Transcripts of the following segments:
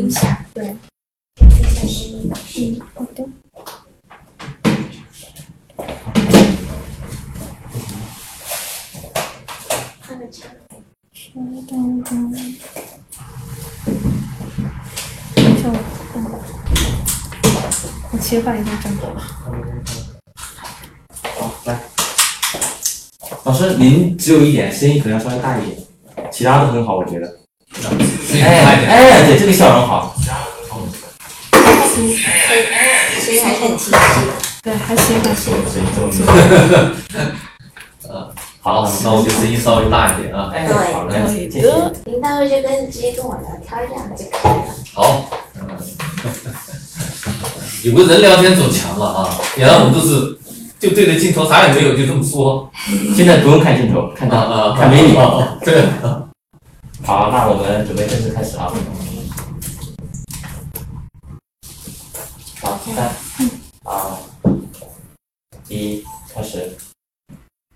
影响。对，嗯，好的。稍等等，稍等，我切换一下正好。好，来，老师，您只有一点声音可能要稍微大一点，其他都很好，我觉得。哎哎，对，这个笑容好。声音声音还很清晰。对，还行还行。呃，好，那我就声音稍微大一点啊。哎，对好嘞，谢谢。的。您待会就跟直接跟我聊天这样就可以了。好，嗯，有个人聊天总强了啊，原来我们都是就对着镜头啥也没有就这么说。现在不用看镜头，看到啊啊，看美女。啊，对。好，那我们准备正式开始啊。好，三、二、一，开始。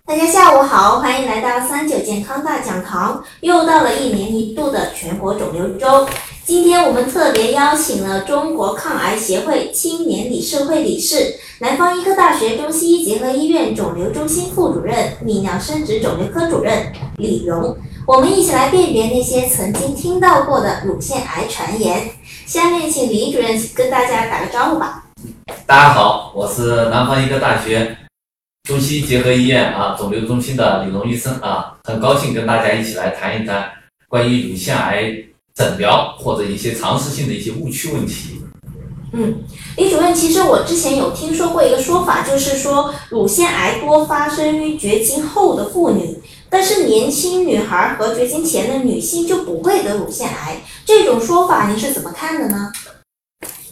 大家下午好，欢迎来到三九健康大讲堂。又到了一年一度的全国肿瘤周，今天我们特别邀请了中国抗癌协会青年理事会理事、南方医科大学中西医结合医院肿瘤中心副主任、泌尿生殖肿瘤科主任李荣。我们一起来辨别那些曾经听到过的乳腺癌传言。下面请李主任跟大家打个招呼吧。大家好，我是南方医科大学中西医结合医院啊肿瘤中心的李荣医生啊，很高兴跟大家一起来谈一谈关于乳腺癌诊疗或者一些常识性的一些误区问题。嗯，李主任，其实我之前有听说过一个说法，就是说乳腺癌多发生于绝经后的妇女，但是年轻女孩和绝经前的女性就不会得乳腺癌。这种说法您是怎么看的呢？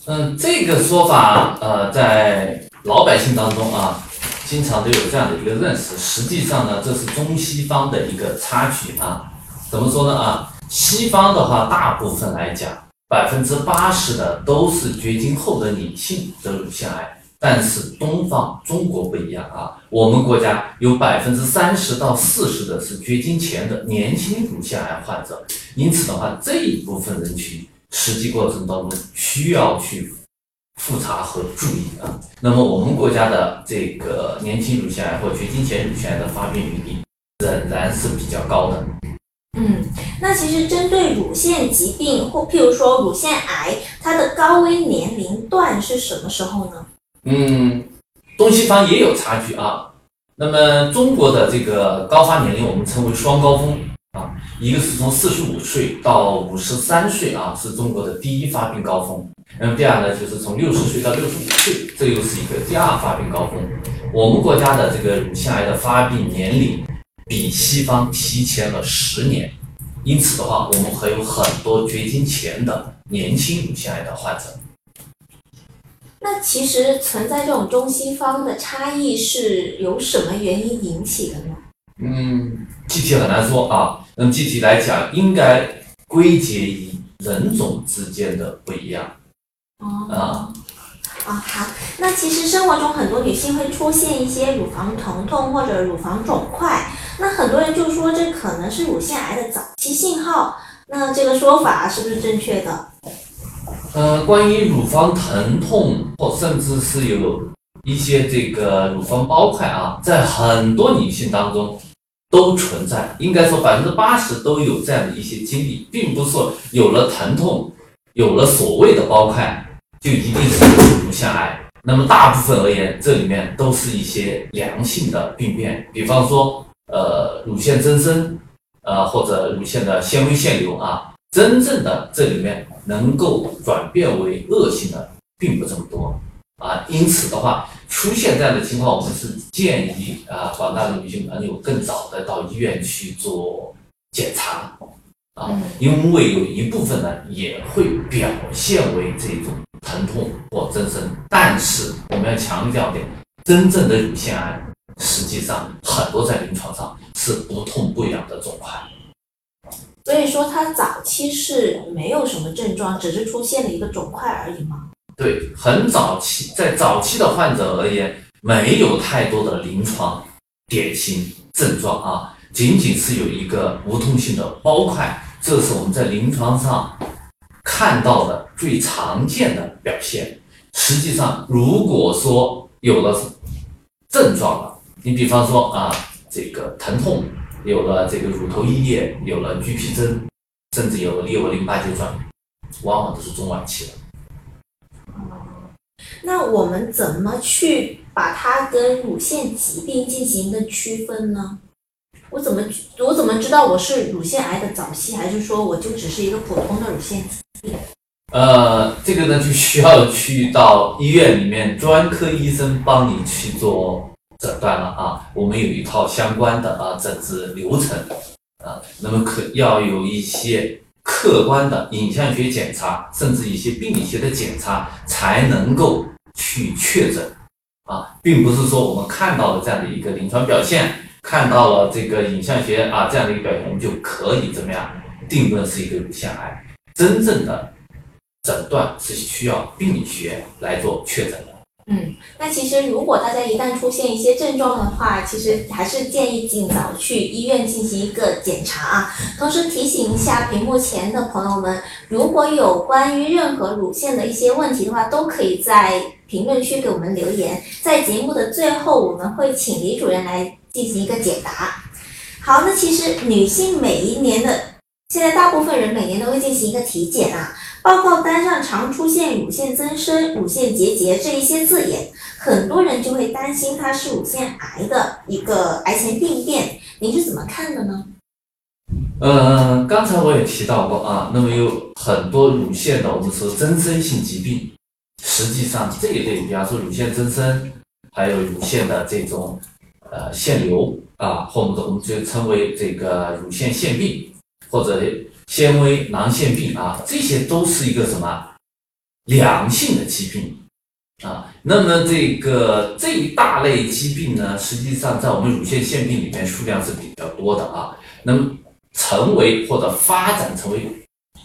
嗯，这个说法呃，在老百姓当中啊，经常都有这样的一个认识。实际上呢，这是中西方的一个差距啊。怎么说呢啊？西方的话，大部分来讲，百分之八十的都是绝经后的女性得乳腺癌，但是东方中国不一样啊。我们国家有百分之三十到四十的是绝经前的年轻乳腺癌患者，因此的话，这一部分人群。实际过程当中需要去复查和注意啊。那么我们国家的这个年轻乳腺癌或绝经前乳腺癌的发病比例仍然是比较高的。嗯，那其实针对乳腺疾病或譬如说乳腺癌，它的高危年龄段是什么时候呢？嗯，东西方也有差距啊。那么中国的这个高发年龄我们称为双高峰。啊，一个是从四十五岁到五十三岁啊，是中国的第一发病高峰。那么第二呢，就是从六十岁到六十五岁，这又是一个第二发病高峰。我们国家的这个乳腺癌的发病年龄比西方提前了十年，因此的话，我们还有很多绝经前的年轻乳腺癌的患者。那其实存在这种中西方的差异是由什么原因引起的呢？嗯，具体很难说啊。那么具体来讲，应该归结于人种之间的不一样哦啊。啊，好。那其实生活中很多女性会出现一些乳房疼痛或者乳房肿块，那很多人就说这可能是乳腺癌的早期信号。那这个说法是不是正确的？呃，关于乳房疼痛或甚至是有一些这个乳房包块啊，在很多女性当中都存在，应该说百分之八十都有这样的一些经历，并不是有了疼痛，有了所谓的包块就一定是乳腺癌。那么大部分而言，这里面都是一些良性的病变，比方说呃乳腺增生，呃或者乳腺的纤维腺瘤啊。真正的这里面能够转变为恶性的并不这么多啊，因此的话，出现这样的情况，我们是建议啊广大的女性朋友更早的到医院去做检查啊，因为有一部分呢也会表现为这种疼痛或增生，但是我们要强调点，真正的乳腺癌实际上很多在临床上是不痛不痒的肿块。所以说它早期是没有什么症状，只是出现了一个肿块而已吗？对，很早期，在早期的患者而言，没有太多的临床典型症状啊，仅仅是有一个无痛性的包块，这是我们在临床上看到的最常见的表现。实际上，如果说有了症状了，你比方说啊，这个疼痛，有了这个乳头溢液，有了橘皮症，甚至有了裂纹淋巴结转，往往都是中晚期的。那我们怎么去把它跟乳腺疾病进行一个区分呢？我怎么我怎么知道我是乳腺癌的早期，还是说我就只是一个普通的乳腺疾？呃，这个呢就需要去到医院里面专科医生帮你去做诊断了啊。我们有一套相关的啊诊治流程啊，那么可要有一些客观的影像学检查，甚至一些病理学的检查，才能够去确诊啊，并不是说我们看到了这样的一个临床表现，看到了这个影像学啊这样的一个表现，我们就可以怎么样定论是一个乳腺癌。真正的诊断是需要病理学来做确诊的。嗯，那其实如果大家一旦出现一些症状的话，其实还是建议尽早去医院进行一个检查啊。同时提醒一下屏幕前的朋友们，如果有关于任何乳腺的一些问题的话，都可以在评论区给我们留言。在节目的最后，我们会请李主任来进行一个解答。好，那其实女性每一年的，现在大部分人每年都会进行一个体检啊。报告单上常出现乳腺增生、乳腺结节这一些字眼，很多人就会担心它是乳腺癌的一个癌前病变。您是怎么看的呢？呃，刚才我也提到过啊，那么有很多乳腺的我们说增生性疾病，实际上这一类，比方说乳腺增生，还有乳腺的这种呃腺瘤啊，或者我们就称为这个乳腺腺病，或者。纤维囊腺病啊，这些都是一个什么良性的疾病啊？那么这个这一大类疾病呢，实际上在我们乳腺腺病里面数量是比较多的啊。那么成为或者发展成为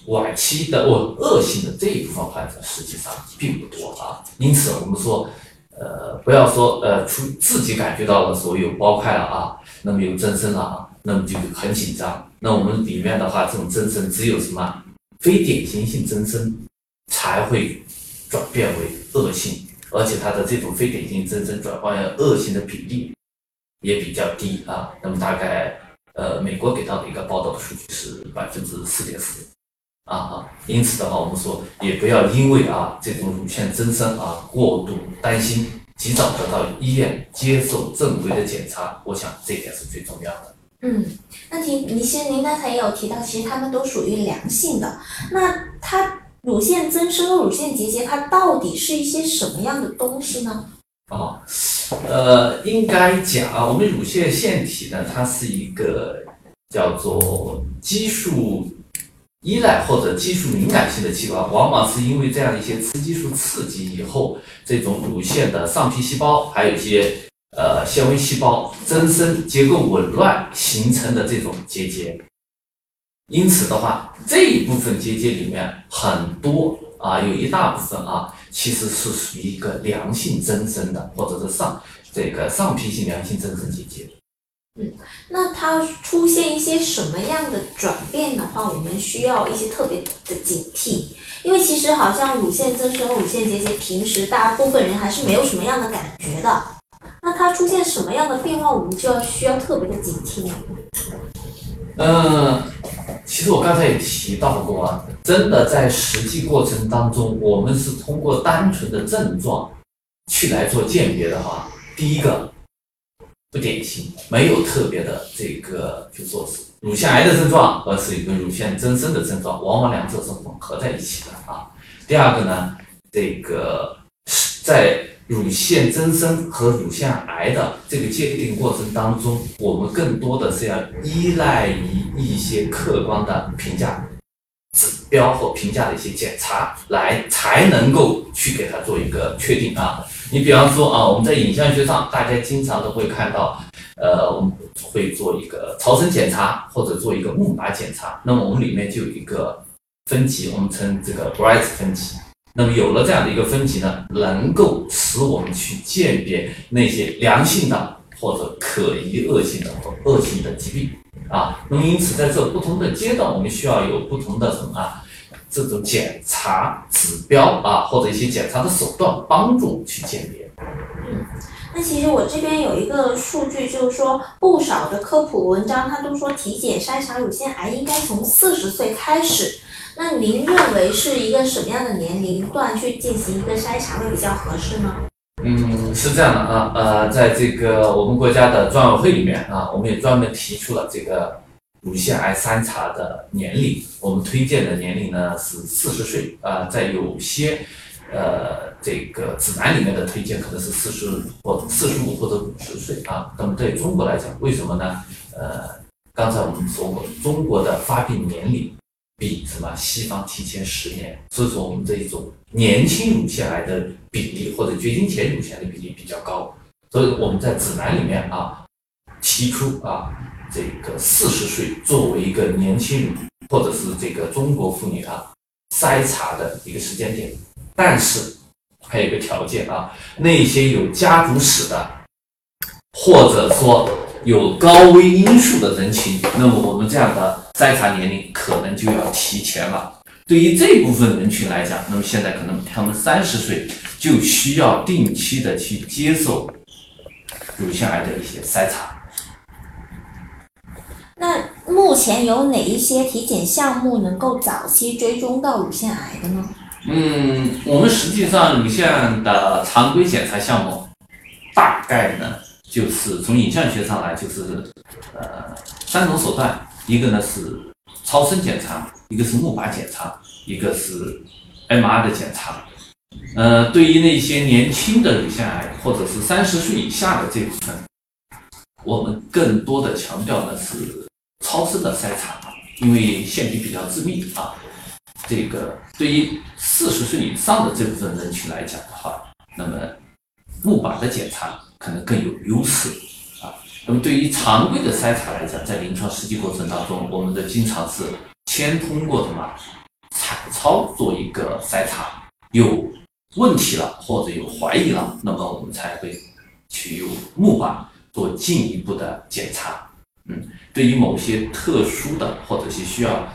晚期的或恶性的这一部分患者，实际上并不多啊。因此我们说，呃，不要说呃出自己感觉到了所有包块了啊，那么有增生了啊。那么就很紧张。那我们里面的话，这种增生只有什么非典型性增生才会转变为恶性，而且它的这种非典型增生转化为恶性的比例也比较低啊。那么大概呃，美国给到的一个报道的数据是百分之四点四啊。因此的话，我们说也不要因为啊这种乳腺增生啊过度担心，及早得到医院接受正规的检查。我想这点是最重要的。嗯，那提，您先您刚才也有提到，其实它们都属于良性的。那它乳腺增生、乳腺结节，它到底是一些什么样的东西呢？哦，呃，应该讲啊，我们乳腺腺体呢，它是一个叫做激素依赖或者激素敏感性的器官，往往是因为这样一些雌激素刺激以后，这种乳腺的上皮细胞还有一些。呃，纤维细胞增生、结构紊乱形成的这种结节，因此的话，这一部分结节里面很多啊，有一大部分啊，其实是属于一个良性增生的，或者是上这个上皮性良性增生结节。嗯，那它出现一些什么样的转变的话，我们需要一些特别的警惕，因为其实好像乳腺增生、乳腺结节，平时大部分人还是没有什么样的感觉的。那它出现什么样的变化，我们就要需要特别的警惕呢？嗯，其实我刚才也提到过啊，真的在实际过程当中，我们是通过单纯的症状去来做鉴别的话，第一个不典型，没有特别的这个就说是乳腺癌的症状，而是一个乳腺增生的症状，往往两者是混合在一起的啊。第二个呢，这个在乳腺增生和乳腺癌的这个界定过程当中，我们更多的是要依赖于一些客观的评价指标或评价的一些检查，来才能够去给它做一个确定啊。你比方说啊，我们在影像学上，大家经常都会看到，呃，我们会做一个超声检查或者做一个钼靶检查，那么我们里面就有一个分级，我们称这个 Bright 分级。那么有了这样的一个分级呢，能够使我们去鉴别那些良性的或者可疑恶性的或恶性的疾病啊。那么因此在这不同的阶段，我们需要有不同的什么啊这种检查指标啊，或者一些检查的手段，帮助去鉴别。嗯那其实我这边有一个数据，就是说不少的科普文章，它都说体检筛查乳腺癌应该从四十岁开始。那您认为是一个什么样的年龄段去进行一个筛查会比较合适呢？嗯，是这样的啊，呃，在这个我们国家的专委会里面啊，我们也专门提出了这个乳腺癌筛查的年龄，我们推荐的年龄呢是四十岁啊，在有些呃这个指南里面的推荐可能是四十或四十五或者五十岁啊。那么对中国来讲，为什么呢？呃，刚才我们说过，中国的发病年龄比什么西方提前十年，所以说我们这一种年轻乳腺癌的比例或者绝经前乳腺癌的比例比较高，所以我们在指南里面啊提出啊这个四十岁作为一个年轻人或者是这个中国妇女啊筛查的一个时间点，但是还有一个条件啊，那些有家族史的，或者说有高危因素的人群，那么我们这样的筛查年龄可能就要提前了。对于这部分人群来讲，那么现在可能他们三十岁就需要定期的去接受乳腺癌的一些筛查。那目前有哪一些体检项目能够早期追踪到乳腺癌的呢？嗯，我们实际上乳腺的常规检查项目，大概呢就是从影像学上来就是呃三种手段，一个呢是超声检查，一个是钼靶检查，一个是 MR 的检查。呃，对于那些年轻的乳腺癌或者是三十岁以下的这部分，我们更多的强调的是超声的筛查，因为腺体比较致密啊。这个对于四十岁以上的这部分人群来讲的话，那么钼靶的检查可能更有优势啊。那么对于常规的筛查来讲，在临床实际过程当中，我们的经常是先通过什么彩超做一个筛查，有问题了或者有怀疑了，那么我们才会去用钼靶做进一步的检查。嗯，对于某些特殊的或者是需要。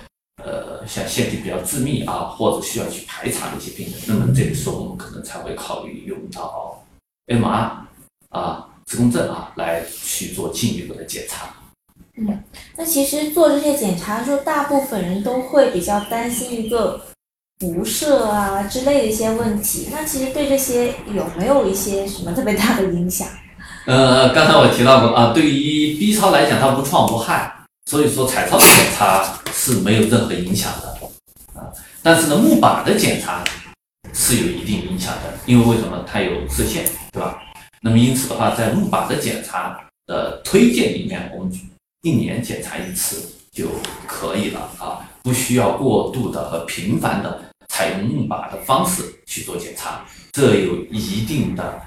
呃，像腺体比较致密啊，或者需要去排查的一些病人，那么这个时候我们可能才会考虑用到 MR 啊、磁共振啊来去做进一步的检查。嗯，那其实做这些检查的时候，大部分人都会比较担心一个辐射啊之类的一些问题。那其实对这些有没有一些什么特别大的影响？呃，刚才我提到过啊，对于 B 超来讲，它无创无害。所以说彩超的检查是没有任何影响的啊，但是呢，钼靶的检查是有一定影响的，因为为什么它有射线，对吧？那么因此的话，在钼靶的检查的推荐里面，我们一年检查一次就可以了啊，不需要过度的和频繁的采用钼靶的方式去做检查，这有一定的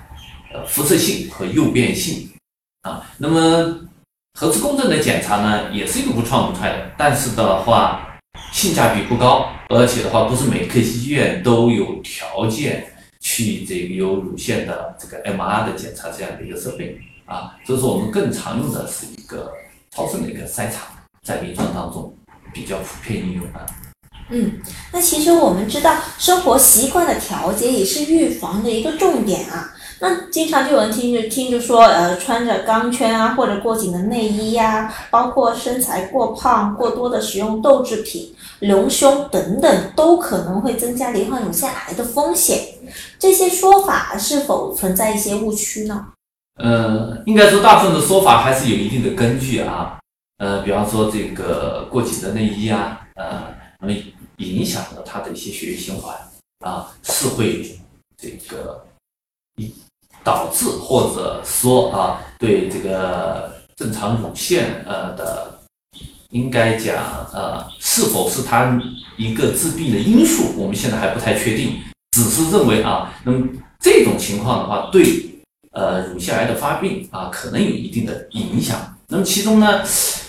呃辐射性和诱变性啊，那么。核磁共振的检查呢，也是一个无创无害的，但是的话性价比不高，而且的话不是每个医院都有条件去这个有乳腺的这个 MR 的检查这样的一个设备啊，所以说我们更常用的是一个超声的一个筛查，在临床当中比较普遍应用的。嗯，那其实我们知道生活习惯的调节也是预防的一个重点啊。那经常就有人听着听着说，呃，穿着钢圈啊，或者过紧的内衣呀，包括身材过胖、过多的使用豆制品、隆胸等等，都可能会增加罹患乳腺癌的风险。这些说法是否存在一些误区呢？呃，应该说大部分的说法还是有一定的根据啊。呃，比方说这个过紧的内衣啊，呃，那么影响了他的一些血液循环啊，是会这个一。导致或者说啊，对这个正常乳腺呃的，应该讲呃，是否是它一个致病的因素，我们现在还不太确定，只是认为啊，那么这种情况的话，对呃乳腺癌的发病啊，可能有一定的影响。那么其中呢，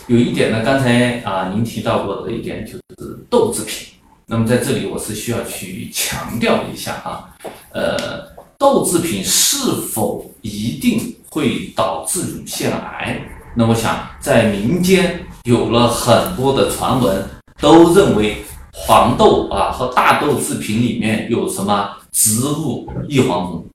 有一点呢，刚才啊您提到过的一点就是豆制品，那么在这里我是需要去强调一下啊，呃。豆制品是否一定会导致乳腺癌？那我想，在民间有了很多的传闻，都认为黄豆啊和大豆制品里面有什么植物异黄酮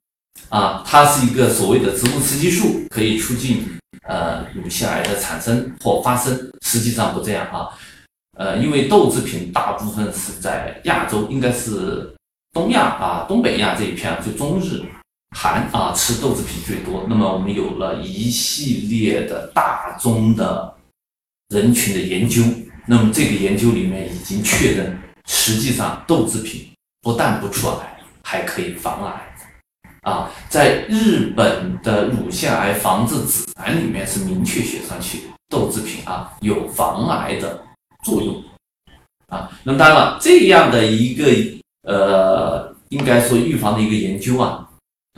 啊，它是一个所谓的植物雌激素，可以促进呃乳腺癌的产生或发生。实际上不这样啊，呃，因为豆制品大部分是在亚洲，应该是东亚啊、东北亚这一片，就中日韩啊吃豆制品最多。那么我们有了一系列的大宗的人群的研究。那么这个研究里面已经确认，实际上豆制品不但不出癌，还可以防癌。啊，在日本的乳腺癌防治指南里面是明确写上去，豆制品啊有防癌的作用。啊，那么当然了，这样的一个呃，应该说预防的一个研究啊，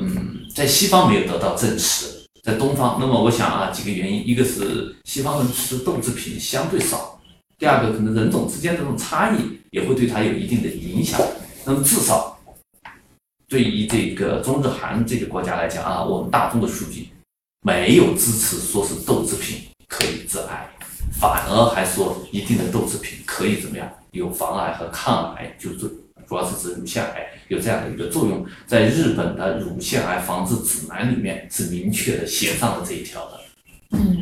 嗯，在西方没有得到证实，在东方，那么我想啊，几个原因，一个是西方人吃豆制品相对少。第二个，可能人种之间这种差异也会对它有一定的影响。那么至少对于这个中日韩这个国家来讲啊，我们大众的数据没有支持说是豆制品可以致癌，反而还说一定的豆制品可以怎么样有防癌和抗癌，就是主要是指乳腺癌有这样的一个作用。在日本的乳腺癌防治指南里面是明确的写上了这一条的。嗯。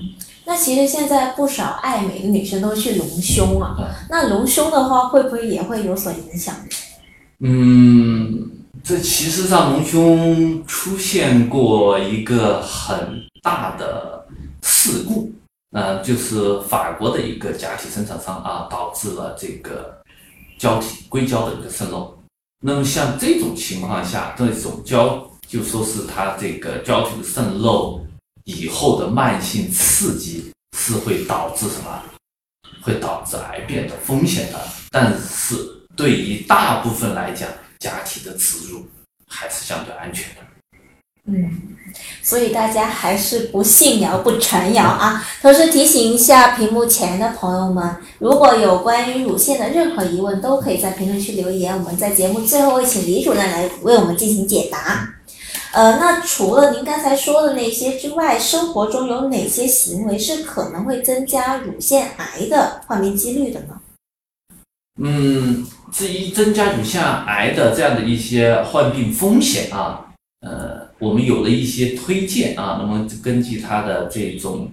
那其实现在不少爱美的女生都去隆胸啊，那隆胸的话会不会也会有所影响？嗯，这其实上隆胸出现过一个很大的事故，呃，就是法国的一个假体生产商啊，导致了这个胶体硅胶的一个渗漏。那么像这种情况下，这种胶就说是它这个胶体的渗漏。以后的慢性刺激是会导致什么？会导致癌变的风险的。但是对于大部分来讲，假体的植入还是相对安全的。嗯，所以大家还是不信谣不传谣啊。同时提醒一下屏幕前的朋友们，如果有关于乳腺的任何疑问，都可以在评论区留言，我们在节目最后会请李主任来为我们进行解答。呃，那除了您刚才说的那些之外，生活中有哪些行为是可能会增加乳腺癌的患病几率的呢？嗯，至于增加乳腺癌的这样的一些患病风险啊，呃，我们有了一些推荐啊，那么根据它的这种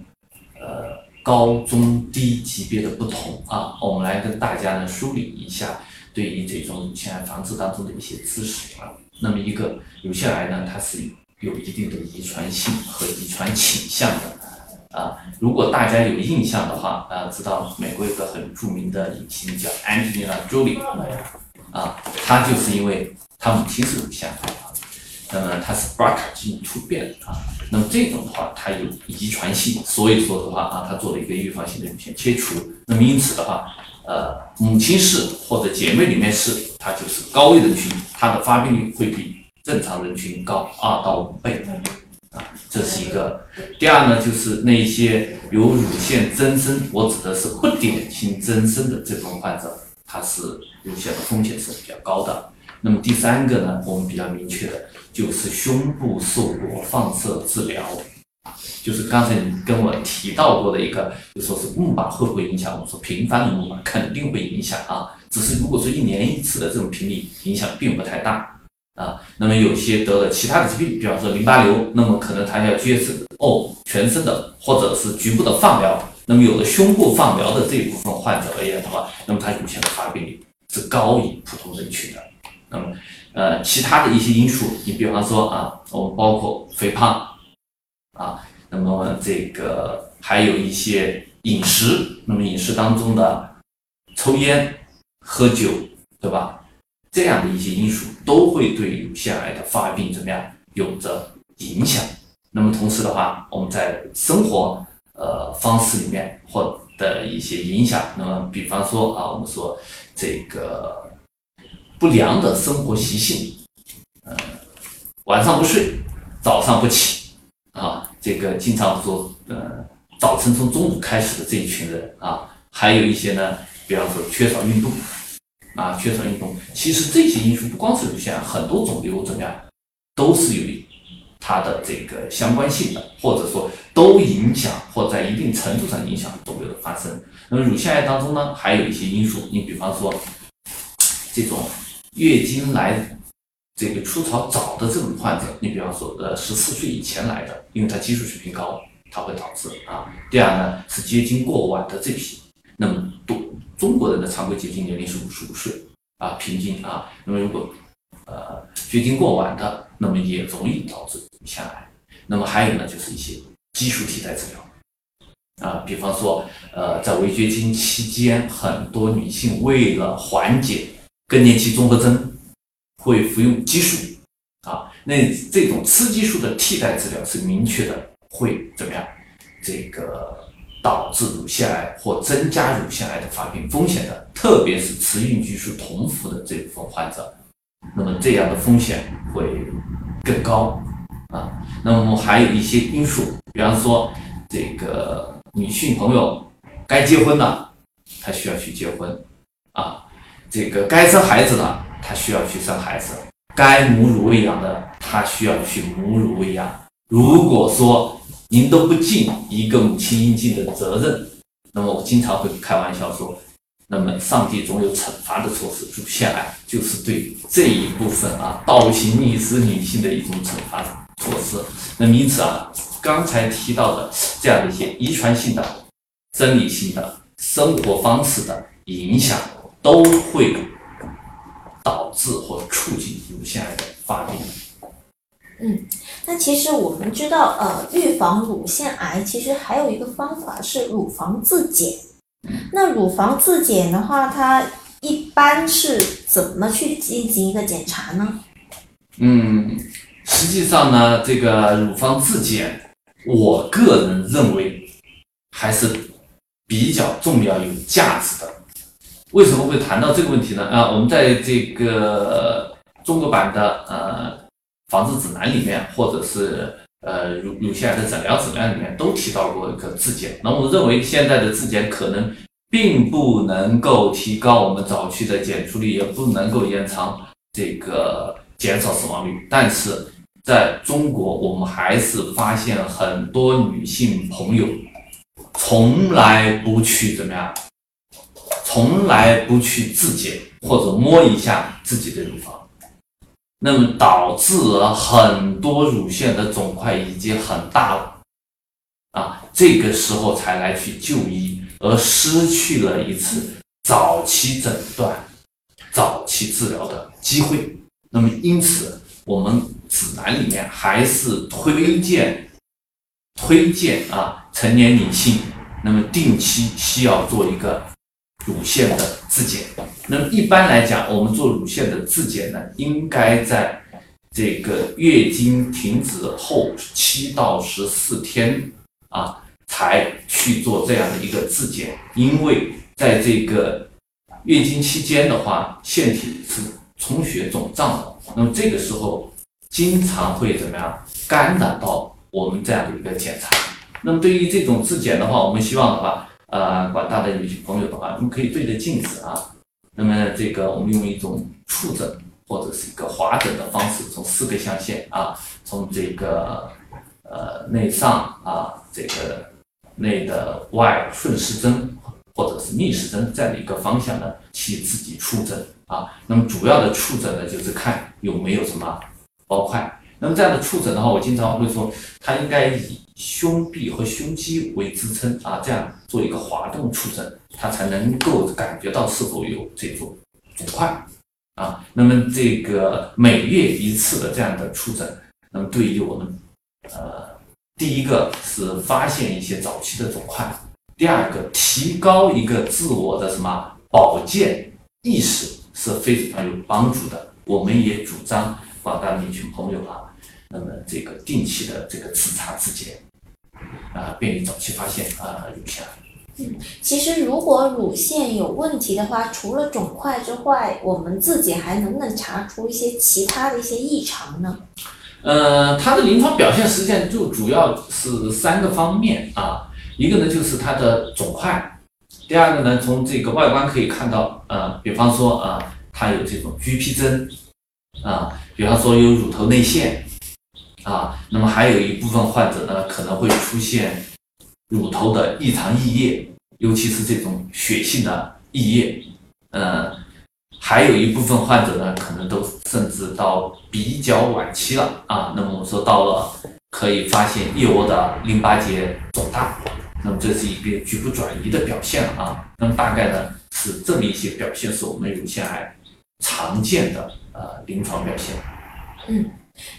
呃高中低级别的不同啊，我们来跟大家呢梳理一下对于这种乳腺癌防治当中的一些知识啊。那么一个乳腺癌呢，它是有一定的遗传性和遗传倾向的啊。如果大家有印象的话，啊，知道美国有个很著名的影星叫 Angelina Jolie 啊，她就是因为她母亲是乳腺癌，那么它是 BRCA 基因突变啊，那么这种的话，它有遗传性，所以说的话啊，它做了一个预防性的乳腺切除，那么因此的话。呃，母亲是或者姐妹里面是，它就是高危人群，它的发病率会比正常人群高二到五倍，啊，这是一个。第二呢，就是那些有乳腺增生，我指的是不典型增生的这种患者，他是乳腺的风险是比较高的。那么第三个呢，我们比较明确的就是胸部受过放射治疗。就是刚才你跟我提到过的一个，就说是木马会不会影响？我们说频繁的木马肯定会影响啊，只是如果说一年一次的这种频率，影响并不太大啊。那么有些得了其他的疾病，比方说淋巴瘤，那么可能他要接受哦全身的或者是局部的放疗。那么有了胸部放疗的这一部分患者而言的话，那么他乳腺的发病率是高于普通人群的。那么呃其他的一些因素，你比方说啊，我们包括肥胖啊。那么这个还有一些饮食，那么饮食当中的抽烟、喝酒，对吧？这样的一些因素都会对乳腺癌的发病怎么样有着影响。那么同时的话，我们在生活呃方式里面或的一些影响，那么比方说啊，我们说这个不良的生活习性，呃，晚上不睡，早上不起啊。这个经常说，呃，早晨从中午开始的这一群人啊，还有一些呢，比方说缺少运动，啊，缺少运动，其实这些因素不光是乳腺癌，很多肿瘤怎么样，都是有它的这个相关性的，或者说都影响或在一定程度上影响肿瘤的发生。那么乳腺癌当中呢，还有一些因素，你比方说这种月经来这个初潮早的这种患者，你比方说呃十四岁以前来的，因为他激素水平高，它会导致啊。第二呢是月经过晚的这批，那么多中国人的常规绝经年龄是五十五岁啊，平均啊。那么如果呃绝经过晚的，那么也容易导致乳腺癌。那么还有呢就是一些激素替代治疗啊，比方说呃在围绝经期间，很多女性为了缓解更年期综合征，会服用激素啊。那这种雌激素的替代治疗是明确的会怎么样？这个导致乳腺癌或增加乳腺癌的发病风险的，特别是雌孕激素同服的这部分患者，那么这样的风险会更高啊。那么还有一些因素，比方说这个女性朋友该结婚了，她需要去结婚啊；这个该生孩子了，她需要去生孩子；该母乳喂养的，她需要去母乳喂养。如果说您都不尽一个母亲应尽的责任，那么我经常会开玩笑说，那么上帝总有惩罚的措施，乳腺癌就是对这一部分啊倒行逆施女性的一种惩罚措施。那么因此啊，刚才提到的这样的一些遗传性的、生理性的、生活方式的影响，都会导致或促进乳腺癌的发病。嗯，那其实我们知道，呃，预防乳腺癌其实还有一个方法是乳房自检。那乳房自检的话，它一般是怎么去进行一个检查呢？嗯，实际上呢，这个乳房自检，我个人认为还是比较重要、有价值的。为什么会谈到这个问题呢？啊，我们在这个中国版的呃防治指南里面，或者是呃乳乳腺癌的诊疗指南里面都提到过一个自检。那我认为现在的自检可能并不能够提高我们早期的检出率，也不能够延长这个减少死亡率。但是在中国，我们还是发现很多女性朋友从来不去怎么样，从来不去自检或者摸一下自己的乳房。那么导致了很多乳腺的肿块已经很大了，啊，这个时候才来去就医，而失去了一次早期诊断、早期治疗的机会。那么因此，我们指南里面还是推荐推荐啊，成年女性那么定期需要做一个乳腺的自检。那么一般来讲，我们做乳腺的自检呢，应该在这个月经停止后七到十四天啊，才去做这样的一个自检，因为在这个月经期间的话，腺体是充血肿胀的，那么这个时候经常会怎么样干扰到我们这样的一个检查。那么对于这种自检的话，我们希望的话，呃，广大的女性朋友的话，你们可以对着镜子啊。那么这个我们用一种触诊或者是一个滑诊的方式，从四个象限啊，从这个呃内上啊，这个内的外顺时针或者是逆时针这样的一个方向呢，去自己触诊啊。那么主要的触诊呢，就是看有没有什么包块。那么这样的触诊的话，我经常会说，它应该以胸壁和胸肌为支撑啊，这样做一个滑动触诊，它才能够感觉到是否有这种肿块啊。那么这个每月一次的这样的触诊，那么对于我们呃，第一个是发现一些早期的肿块，第二个提高一个自我的什么保健意识是非常有帮助的。我们也主张广大的女性朋友啊。那么这个定期的这个自查自检，啊，便于早期发现啊乳腺癌。嗯，其实如果乳腺有问题的话，除了肿块之外，我们自己还能不能查出一些其他的一些异常呢？呃，它的临床表现实际上就主要是三个方面啊，一个呢就是它的肿块，第二个呢从这个外观可以看到，呃，比方说啊，它有这种橘皮征，啊，比方说有乳头内陷。啊，那么还有一部分患者呢，可能会出现乳头的异常溢液，尤其是这种血性的溢液。呃，还有一部分患者呢，可能都甚至到比较晚期了啊。那么我们说到了，可以发现腋窝的淋巴结肿大，那么这是一个局部转移的表现了啊。那么大概呢是这么一些表现，是我们乳腺癌常见的呃临床表现。嗯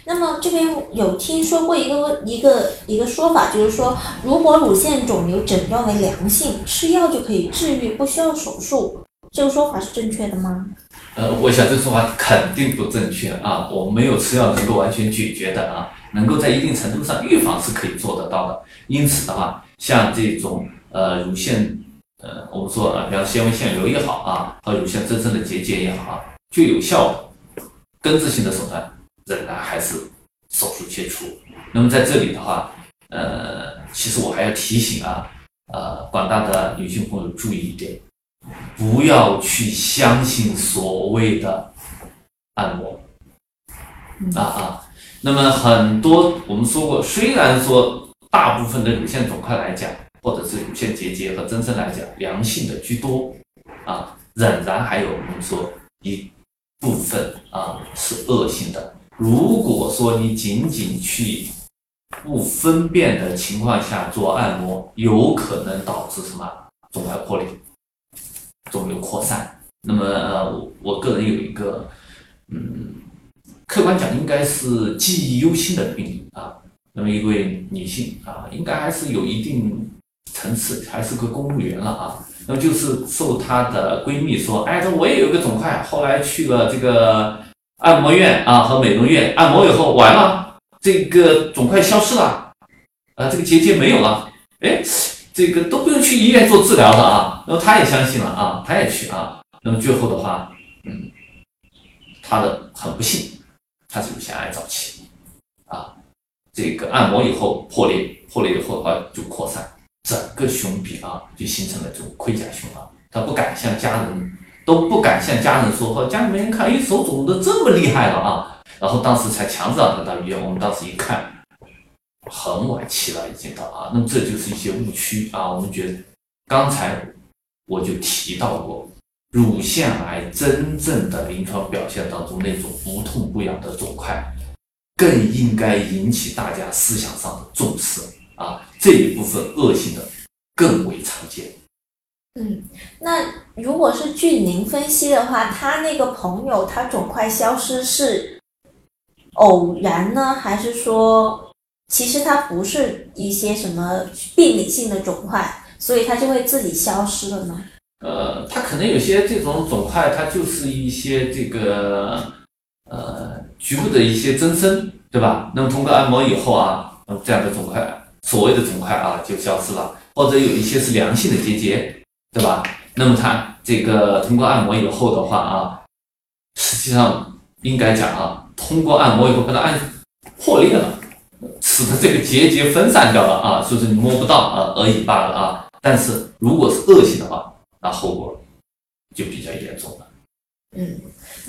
那么这边有听说过一个一个一个说法，就是说，如果乳腺肿瘤诊断为良性，吃药就可以治愈，不需要手术。这个说法是正确的吗？呃，我想这说法肯定不正确啊！我没有吃药能够完全解决的啊，能够在一定程度上预防是可以做得到的。因此的话，像这种呃乳腺呃，我们说啊，比方纤维腺瘤也好啊，和乳腺增生的结节也好啊，最有效的根治性的手段仍然还是手术切除。那么在这里的话，呃，其实我还要提醒啊，呃，广大的女性朋友注意一点。不要去相信所谓的按摩，啊啊，那么很多我们说过，虽然说大部分的乳腺肿块来讲，或者是乳腺结节和增生来讲，良性的居多，啊，仍然还有我们说一部分啊是恶性的。如果说你仅仅去不分辨的情况下做按摩，有可能导致什么肿块破裂。肿瘤扩散，那么呃，我个人有一个，嗯，客观讲应该是记忆犹新的病例啊。那么一位女性啊，应该还是有一定层次，还是个公务员了啊。那么就是受她的闺蜜说，哎，这我也有个肿块，后来去了这个按摩院啊和美容院按摩以后，完了，这个肿块消失了，啊，这个结节没有了，哎。这个都不用去医院做治疗的啊，那么他也相信了啊，他也去啊，那么最后的话，嗯，他的很不幸，他是乳腺癌早期，啊，这个按摩以后破裂，破裂以后的话就扩散，整个胸壁啊就形成了这种盔甲胸啊，他不敢向家人，都不敢向家人说，和家里面人看，哎，手肿的这么厉害了啊，然后当时才强制让他到医院，我们当时一看。很晚期了，已经到啊，那么这就是一些误区啊。我们觉得，刚才我就提到过，乳腺癌真正的临床表现当中那种不痛不痒的肿块，更应该引起大家思想上的重视啊。这一部分恶性的更为常见。嗯，那如果是据您分析的话，他那个朋友他肿块消失是偶然呢，还是说？其实它不是一些什么病理性的肿块，所以它就会自己消失了呢。呃，它可能有些这种肿块，它就是一些这个呃局部的一些增生，对吧？那么通过按摩以后啊，这样的肿块，所谓的肿块啊就消失了，或者有一些是良性的结节，对吧？那么它这个通过按摩以后的话啊，实际上应该讲啊，通过按摩以后把它按破裂了。使得这个结节分散掉了啊，所以说你摸不到啊而已罢了啊。但是如果是恶性的话，那后果就比较严重了。嗯，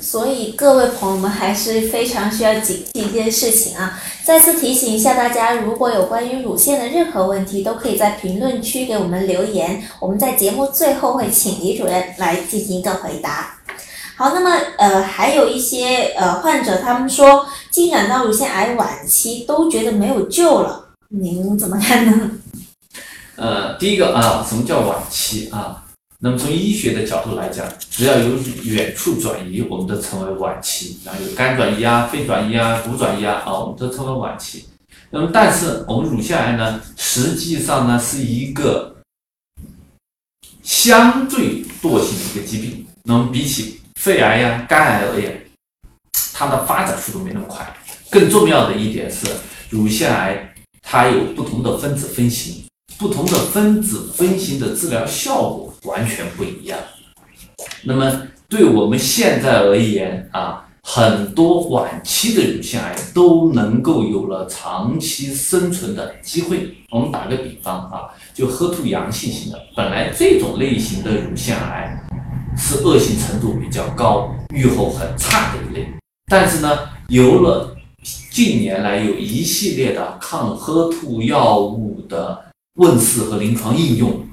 所以各位朋友们还是非常需要警惕一件事情啊。再次提醒一下大家，如果有关于乳腺的任何问题，都可以在评论区给我们留言，我们在节目最后会请李主任来进行一个回答。好，那么呃，还有一些呃患者，他们说进展到乳腺癌晚期都觉得没有救了，您怎么看呢？呃，第一个啊，什么叫晚期啊？那么从医学的角度来讲，只要有远处转移，我们都称为晚期。然后有肝转移啊、肺转移啊、骨转移啊，啊，我们都称为晚期。那么但是我们乳腺癌呢，实际上呢是一个相对惰性的一个疾病。那么比起肺癌呀、肝癌而言，它的发展速度没那么快。更重要的一点是，乳腺癌它有不同的分子分型，不同的分子分型的治疗效果完全不一样。那么对我们现在而言啊，很多晚期的乳腺癌都能够有了长期生存的机会。我们打个比方啊，就 HER2 阳性型的，本来这种类型的乳腺癌。是恶性程度比较高、预后很差的一类，但是呢，有了近年来有一系列的抗 HER2 药物的问世和临床应用，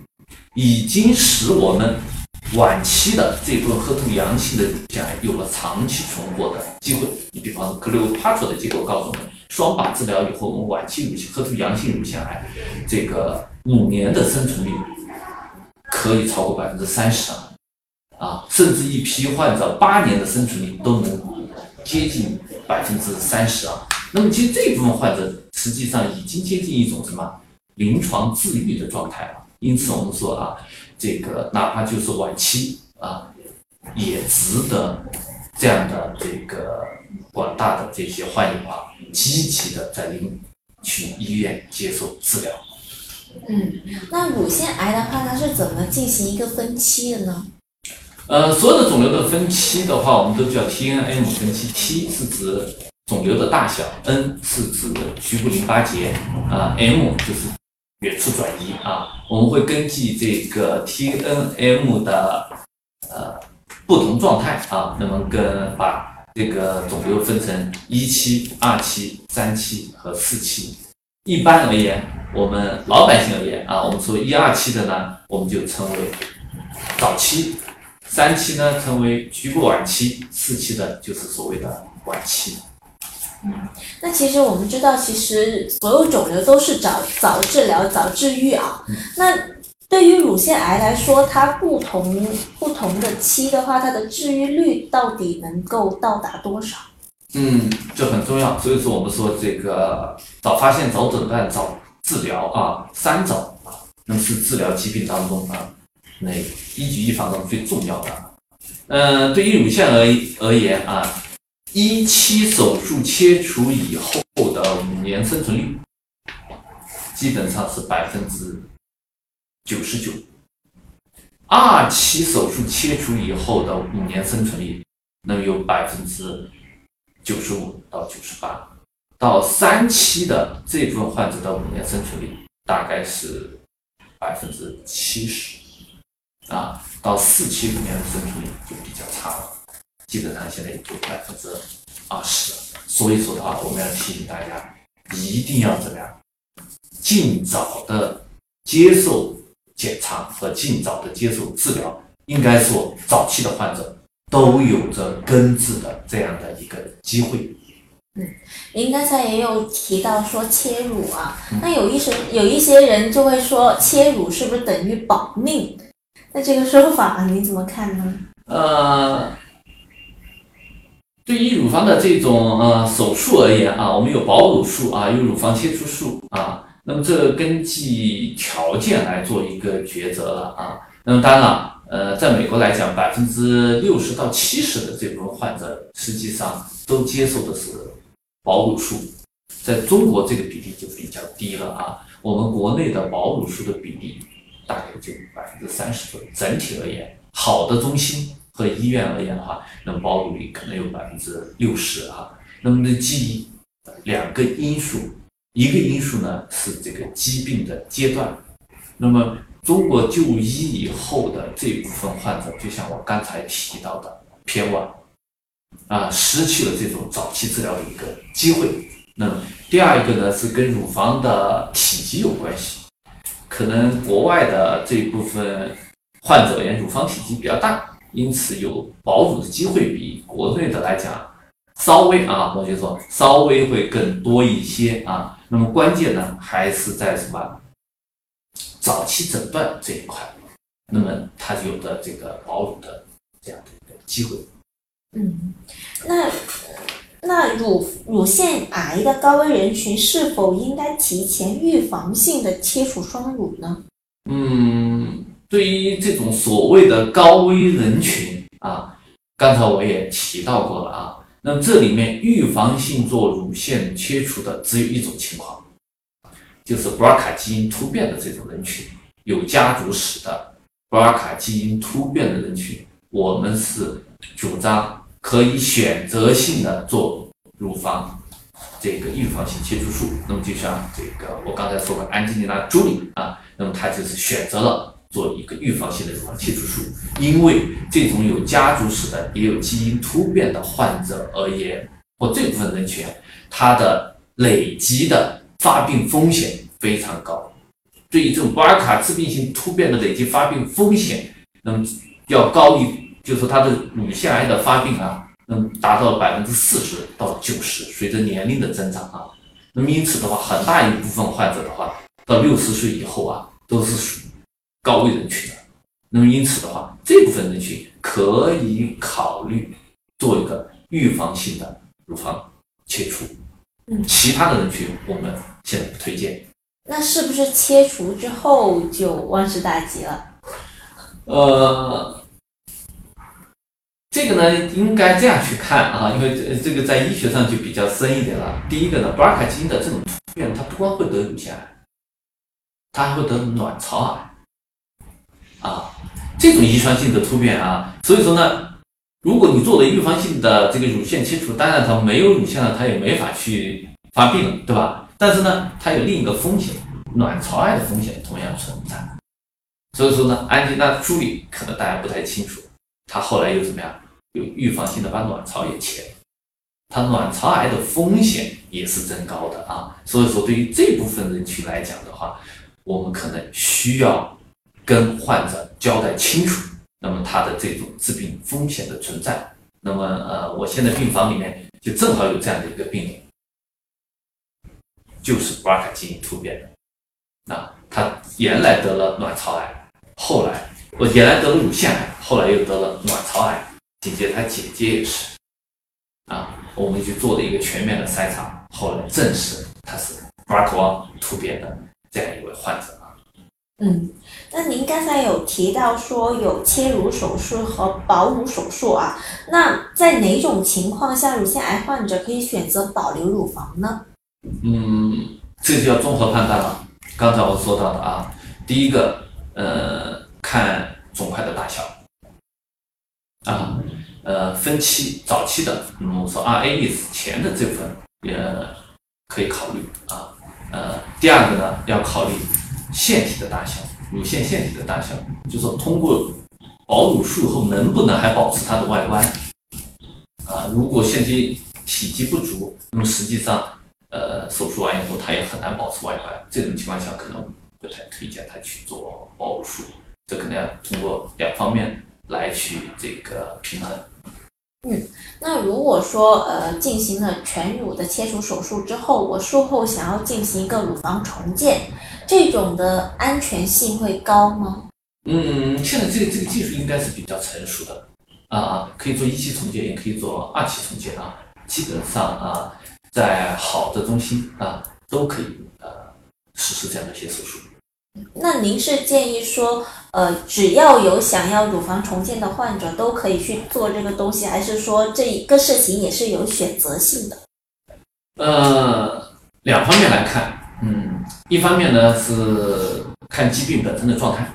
已经使我们晚期的这部分核突阳性的乳腺癌有了长期存活的机会。你比方说 Cleopatra 的结果告诉我们，双靶治疗以后，我们晚期乳腺核突阳性乳腺癌这个五年的生存率可以超过百分之三十啊，啊，甚至一批患者八年的生存率都能接近百分之三十啊。那么其实这一部分患者实际上已经接近一种什么临床治愈的状态了。因此我们说啊，这个哪怕就是晚期啊，也值得这样的这个广大的这些患友啊，积极的在临去医院接受治疗。嗯，那乳腺癌的话，它是怎么进行一个分期的呢？呃，所有的肿瘤的分期的话，我们都叫 T N M 分期。T 是指肿瘤的大小，N 是指局部淋巴结，啊，M 就是远处转移啊。我们会根据这个 T N M 的呃不同状态啊，那么跟把这个肿瘤分成一期、二期、三期和四期。一般而言，我们老百姓而言啊，我们说一二期的呢，我们就称为早期；三期呢称为局部晚期；四期的就是所谓的晚期。那其实我们知道，其实所有肿瘤都是早早治疗、早治愈啊。那对于乳腺癌来说，它不同不同的期的话，它的治愈率到底能够到达多少？嗯，这很重要。所以说，我们说这个早发现、早诊断、早治疗啊，三早啊，那么是治疗疾病当中啊，那一举一防当中最重要的。呃，对于乳腺而而言啊，一期手术切除以后的五年生存率，基本上是百分之九十九。二期手术切除以后的五年生存率，那么有百分之九十五到九十八，到三期的这部分患者的五年生存率大概是百分之七十，啊，到四期五年的生存率就比较差了，基本上现在也就百分之二十。所以说的话，我们要提醒大家，一定要怎么样，尽早的接受检查和尽早的接受治疗。应该说，早期的患者。都有着根治的这样的一个机会。嗯您刚才也有提到说切乳啊，那有一些有一些人就会说切乳是不是等于保命？那这个说法你怎么看呢？呃，对于乳房的这种呃手术而言啊，我们有保乳术啊，有乳房切除术啊，那么这根据条件来做一个抉择了啊。那么当然了。呃，在美国来讲，百分之六十到七十的这部分患者实际上都接受的是保乳术，在中国这个比例就比较低了啊。我们国内的保乳术的比例大概就百分之三十左右。整体而言，好的中心和医院而言的话，那么保乳率可能有百分之六十啊。那么呢，基于两个因素，一个因素呢是这个疾病的阶段，那么。中国就医以后的这部分患者，就像我刚才提到的偏晚，啊，失去了这种早期治疗的一个机会。那么第二一个呢，是跟乳房的体积有关系，可能国外的这部分患者言，乳房体积比较大，因此有保乳的机会比国内的来讲稍微啊，我就说稍微会更多一些啊。那么关键呢，还是在什么？早期诊断这一块，那么它有的这个保乳的这样的一个机会。嗯，那那乳乳腺癌的高危人群是否应该提前预防性的切除双乳呢？嗯，对于这种所谓的高危人群啊，刚才我也提到过了啊，那么这里面预防性做乳腺切除的只有一种情况。就是 BRCA 基因突变的这种人群，有家族史的 BRCA 基因突变的人群，我们是主张可以选择性的做乳房这个预防性切除术。那么就像这个我刚才说的安吉丽娜·朱莉啊，那么她就是选择了做一个预防性的乳房切除术，因为这种有家族史的也有基因突变的患者而言，或这部分人群，他的累积的。发病风险非常高，对于这种巴尔卡致病性突变的累积发病风险，那么要高于，就是说它的乳腺癌的发病啊，能达到百分之四十到九十，随着年龄的增长啊。那么因此的话，很大一部分患者的话，到六十岁以后啊，都是属高危人群的。那么因此的话，这部分人群可以考虑做一个预防性的乳房切除。嗯其他的人群我们现在不推荐。那是不是切除之后就万事大吉了？呃，这个呢，应该这样去看啊，因为这这个在医学上就比较深一点了。第一个呢，布尔卡基因的这种突变，它不光会得乳腺癌，它还会得卵巢癌啊，这种遗传性的突变啊，所以说呢，如果你做了预防性的这个乳腺切除，当然它没有乳腺了，它也没法去发病了，对吧？但是呢，它有另一个风险，卵巢癌的风险同样存在。所以说呢，安吉娜·朱莉可能大家不太清楚，她后来又怎么样？有预防性的把卵巢也切了，她卵巢癌的风险也是增高的啊。所以说，对于这部分人群来讲的话，我们可能需要跟患者交代清楚，那么他的这种致病风险的存在。那么呃，我现在病房里面就正好有这样的一个病人，就是 BRCA 基因突变的。那他原来得了卵巢癌，后来我原来得了乳腺癌，后来又得了卵巢癌，紧接着他姐姐也是，啊，我们去做了一个全面的筛查，后来证实他是 BRCA 突变的这样一位患者啊。嗯，那您刚才有提到说有切乳手术和保乳手术啊，那在哪种情况下乳腺癌患者可以选择保留乳房呢？嗯，这就要综合判断了。刚才我说到的啊，第一个，呃，看肿块的大小，啊，呃，分期早期的，嗯，我说 rae 前的这部分也可以考虑啊，呃，第二个呢，要考虑腺体的大小，乳腺腺体的大小，就说通过保乳术后能不能还保持它的外观，啊，如果腺体体积不足，那么实际上。呃，手术完以后，它也很难保持外观。这种情况下，可能不太推荐他去做保乳术。这可能要通过两方面来去这个平衡。嗯那如果说呃进行了全乳的切除手术之后，我术后想要进行一个乳房重建，这种的安全性会高吗？嗯，现在这个这个技术应该是比较成熟的啊啊，可以做一期重建，也可以做二期重建啊。基本上啊，在好的中心啊，都可以呃实施这样的一些手术。那您是建议说，呃，只要有想要乳房重建的患者都可以去做这个东西，还是说这一个事情也是有选择性的？呃，两方面来看，嗯，一方面呢是看疾病本身的状态，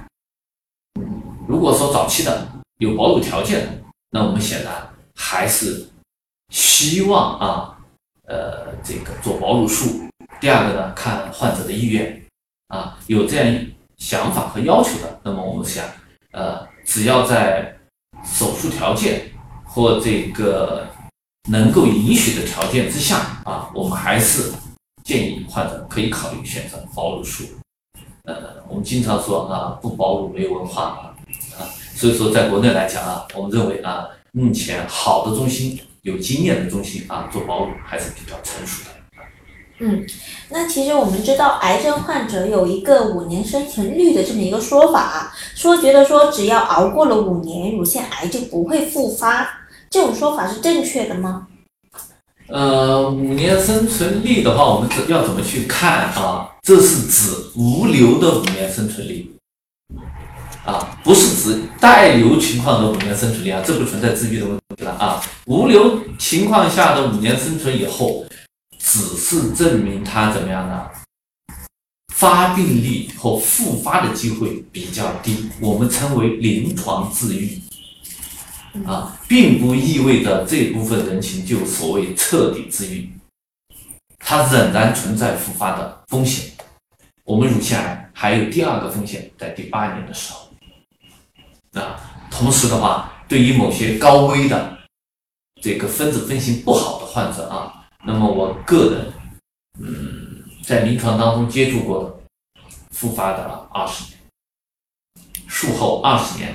如果说早期的有保乳条件的，那我们显然还是希望啊，呃，这个做保乳术。第二个呢，看患者的意愿啊，有这样想法和要求的，那么我们想，呃，只要在手术条件或这个能够允许的条件之下啊，我们还是建议患者可以考虑选择保乳术。呃，我们经常说啊，不保乳没文化啊，啊，所以说在国内来讲啊，我们认为啊，目前好的中心、有经验的中心啊，做保乳还是比较成熟的。嗯那其实我们知道，癌症患者有一个五年生存率的这么一个说法，说觉得说只要熬过了五年，乳腺癌就不会复发，这种说法是正确的吗？呃，五年生存率的话，我们怎要怎么去看啊？这是指无瘤的五年生存率啊，不是指带瘤情况的五年生存率啊，这不存在自愈的问题了啊。无瘤情况下的五年生存以后，只是证明它怎么样呢？发病率和复发的机会比较低，我们称为临床治愈。啊，并不意味着这部分人群就所谓彻底治愈，它仍然存在复发的风险。我们乳腺癌还有第二个风险，在第八年的时候。啊，同时的话，对于某些高危的这个分子分型不好的患者啊，那么我个人，嗯，在临床当中接触过复发的二十年，术后二十年。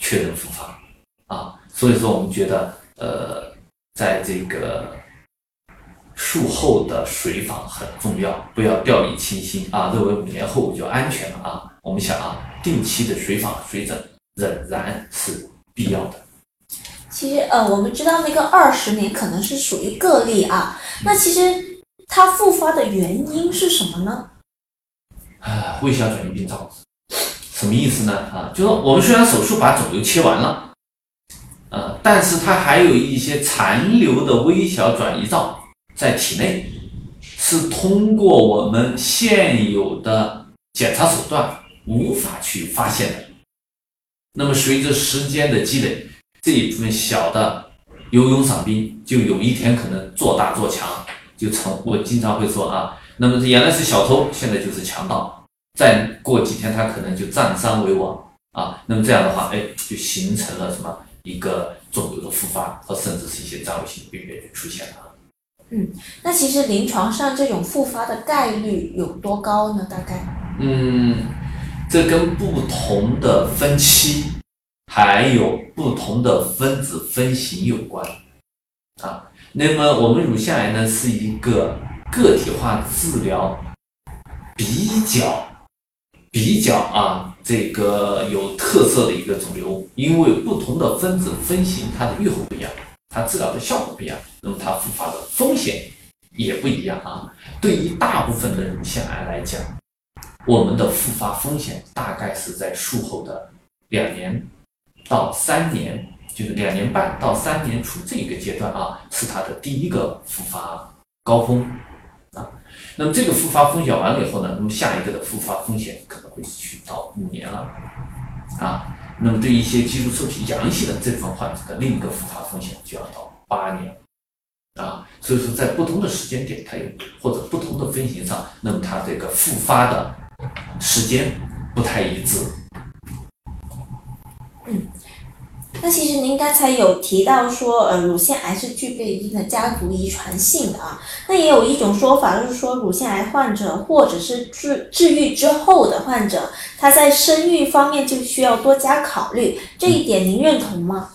确认复发啊。所以说，我们觉得呃，在这个术后的随访很重要，不要掉以轻心啊，认为五年后就安全了啊。我们想啊，定期的随访随诊仍然是必要的。其实呃，我们知道那个二十年可能是属于个例啊。那其实它复发的原因是什么呢？啊，微小转移病灶，什么意思呢？啊，就说我们虽然手术把肿瘤切完了，呃，但是它还有一些残留的微小转移灶在体内，是通过我们现有的检查手段无法去发现的。那么随着时间的积累，这一部分小的游泳伞兵，就有一天可能做大做强，就成我经常会说啊，那么原来是小偷，现在就是强盗，再过几天他可能就占山为王啊。那么这样的话，哎，就形成了什么一个肿瘤的复发和甚至是一些占有性病变就出现了。嗯那其实临床上这种复发的概率有多高呢？大概？嗯，这跟不同的分期还有不同的分子分型有关啊。那么我们乳腺癌呢是一个个体化治疗比较比较啊这个有特色的一个肿瘤，因为不同的分子分型它的预后不一样，它治疗的效果不一样，那么它复发的风险也不一样啊。对于大部分的乳腺癌来讲，我们的复发风险大概是在术后的两年到三年，就是两年半到三年初这个阶段啊，是它的第一个复发高峰啊。那么这个复发风险完了以后呢，那么下一个的复发风险可能会去到五年了啊。那么对一些激素受体阳性的这部分患者的另一个复发风险就要到八年啊。所以说，在不同的时间点，它有或者不同的分型上，那么它这个复发的时间不太一致。嗯那其实您刚才有提到说，呃，乳腺癌是具备一定的家族遗传性的啊。那也有一种说法，就是说乳腺癌患者或者是治治愈之后的患者，他在生育方面就需要多加考虑。这一点您认同吗？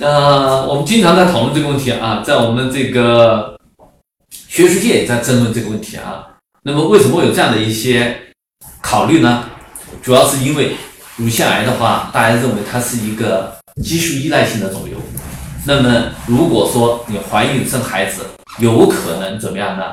呃，我们经常在讨论这个问题啊，在我们这个学术界也在争论这个问题啊。那么为什么会有这样的一些考虑呢？主要是因为乳腺癌的话，大家认为它是一个激素依赖性的肿瘤。那么如果说你怀孕生孩子，有可能怎么样呢？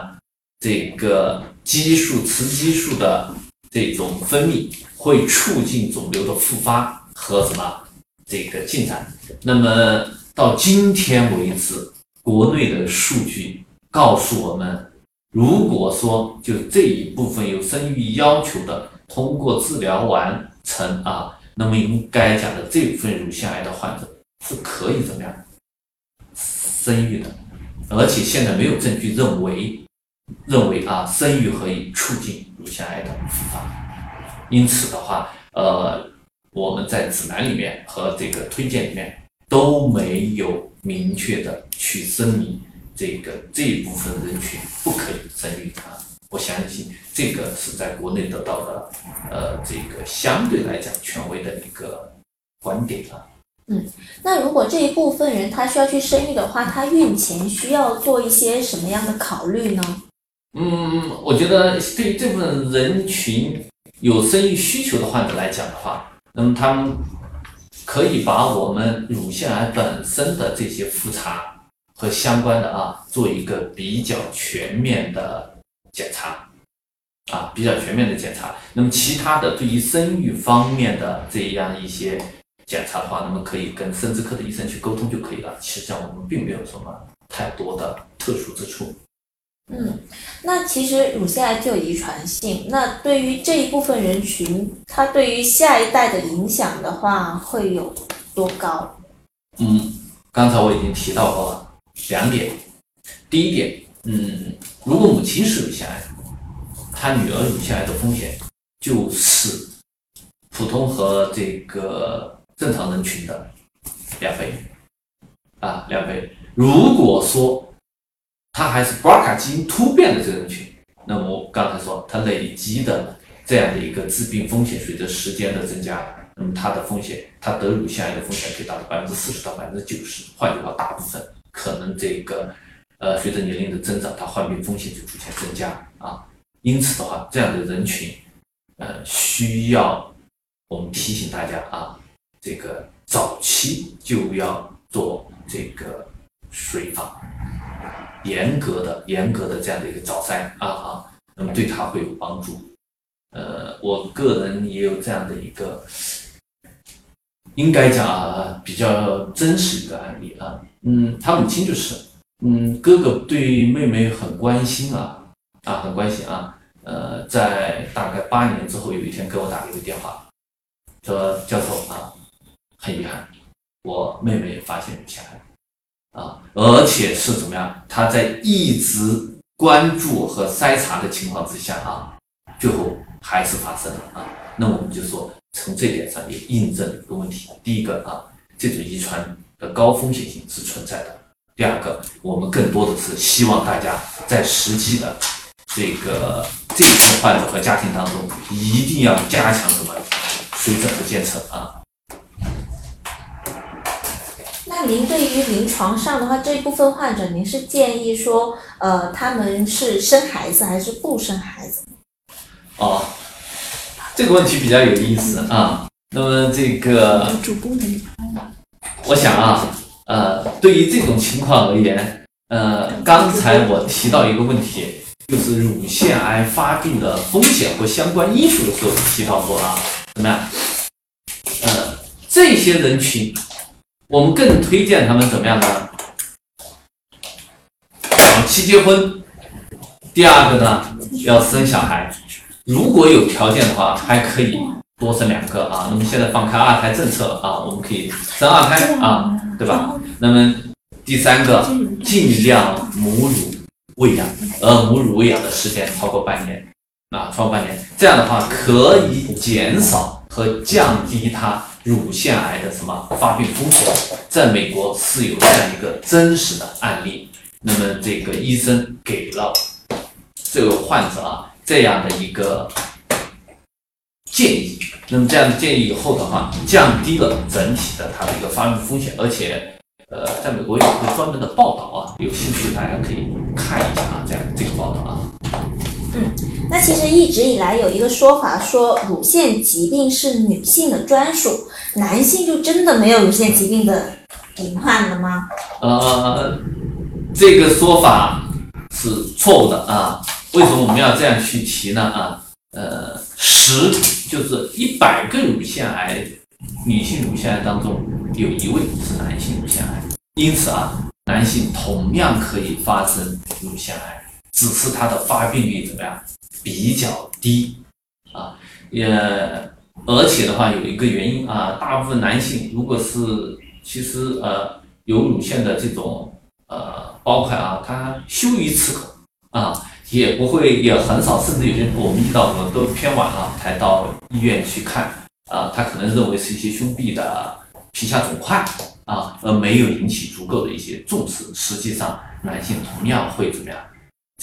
这个激素雌激素的这种分泌会促进肿瘤的复发和什么这个进展。那么到今天为止，国内的数据告诉我们，如果说就这一部分有生育要求的，通过治疗完成啊，那么应该讲的这部分乳腺癌的患者是可以怎么样生育的，而且现在没有证据认为认为啊生育可以促进乳腺癌的复发，因此的话，呃，我们在指南里面和这个推荐里面都没有明确的去声明这个这一部分人群不可以生育啊。我相信这个是在国内得到的，呃，这个相对来讲权威的一个观点啊。那如果这一部分人他需要去生育的话，他孕前需要做一些什么样的考虑呢？嗯，我觉得对于这部分人群有生育需求的患者来讲的话，那么他们可以把我们乳腺癌本身的这些复查和相关的啊，做一个比较全面的检查，啊，比较全面的检查。那么其他的对于生育方面的这样一些检查的话，那么可以跟生殖科的医生去沟通就可以了。实际上我们并没有什么太多的特殊之处。嗯，那其实乳腺癌具有遗传性，那对于这一部分人群，它对于下一代的影响的话，会有多高？嗯，刚才我已经提到过了两点。第一点，嗯，如果母亲是乳腺癌，她女儿乳腺癌的风险就是普通和这个正常人群的两倍啊，两倍。如果说她还是 BRCA 基因突变的这个人群，那么我刚才说，它累积的这样的一个致病风险，随着时间的增加，那么它的风险，它得乳腺癌的风险可以达到百分之四十到百分之九十。换句话，大部分可能这个呃随着年龄的增长，它患病风险就逐渐增加啊。因此的话，这样的人群，呃，需要我们提醒大家啊，这个早期就要做这个随访，严格的、严格的这样的一个早筛啊啊，那么对他会有帮助。呃，我个人也有这样的一个，应该讲啊，比较真实一个案例啊。嗯，他母亲就是，嗯，哥哥对妹妹很关心啊，啊，很关心啊。呃，在大概八年之后，有一天给我打了一个电话，说教授啊，很遗憾，我妹妹发现乳腺癌啊，而且是怎么样？她在一直关注和筛查的情况之下啊，最后还是发生了啊。那我们就说，从这点上也印证一个问题：第一个啊，这种遗传的高风险性是存在的；第二个，我们更多的是希望大家在实际的这个这一群患者和家庭当中，一定要加强什么水准的监测啊。那您对于临床上的话，这一部分患者，您是建议说，呃，他们是生孩子还是不生孩子？哦，这个问题比较有意思啊。那么这个，我想啊，呃，对于这种情况而言，呃，刚才我提到一个问题，就是乳腺癌发病的风险和相关因素的时候提到过啊，怎么样？呃，这些人群，我们更推荐他们怎么样呢？早期结婚。第二个呢，要生小孩。如果有条件的话，还可以多生两个啊。那么现在放开二胎政策啊，我们可以生二胎啊，对吧？那么第三个，尽量母乳喂养，而母乳喂养的时间超过半年啊，超过半年，这样的话可以减少和降低它乳腺癌的什么发病风险。在美国是有这样一个真实的案例，那么这个医生给了这个患者啊。这样的一个建议，那么这样的建议以后的话，降低了整体的它的一个发病风险，而且，呃，在美国有一个专门的报道啊，有兴趣大家可以看一下啊，这样这个报道啊。嗯，那其实一直以来有一个说法说乳腺疾病是女性的专属，男性就真的没有乳腺疾病的隐患了吗？呃，这个说法是错误的啊。为什么我们要这样去提呢？啊，呃，十就是一百个乳腺癌，女性乳腺癌当中有一位是男性乳腺癌，因此啊，男性同样可以发生乳腺癌，只是它的发病率怎么样比较低啊，也而且的话有一个原因啊，大部分男性如果是其实呃有乳腺的这种呃包块啊，他羞于启口啊。也不会，也很少，甚至有些我们遇到的都偏晚了才到医院去看啊，他可能认为是一些胸壁的皮下肿块啊，而没有引起足够的一些重视。实际上，男性同样会怎么样？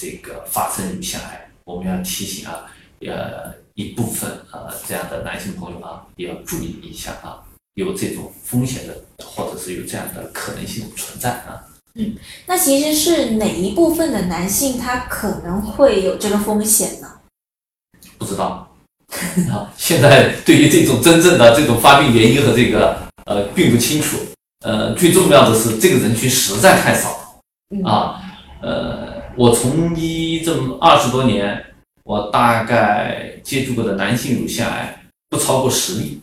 这个发生乳腺癌，我们要提醒啊，呃，一部分呃这样的男性朋友啊，也要注意一下啊，有这种风险的，或者是有这样的可能性存在啊。嗯，那其实是哪一部分的男性他可能会有这个风险呢？不知道 啊，现在对于这种真正的这种发病原因和这个呃并不清楚。呃，最重要的是这个人群实在太少啊。呃，我从医这么二十多年，我大概接触过的男性乳腺癌不超过十例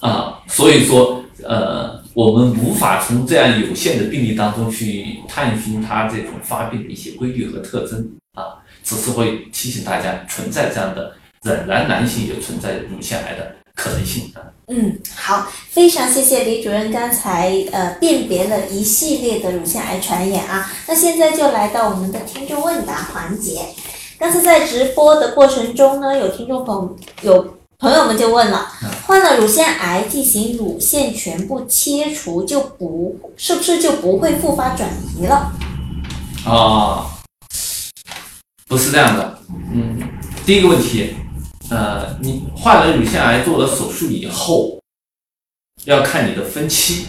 啊，所以说呃。我们无法从这样有限的病例当中去探寻它这种发病的一些规律和特征啊，只是会提醒大家存在这样的，仍然男性有存在乳腺癌的可能性啊。嗯，好，非常谢谢李主任刚才呃辨别了一系列的乳腺癌传染啊，那现在就来到我们的听众问答环节。刚才在直播的过程中呢，有听众朋有。朋友们就问了，患了乳腺癌进行乳腺全部切除就不是不是就不会复发转移了？啊，不是这样的。嗯，第一个问题，呃，你患了乳腺癌做了手术以后，要看你的分期，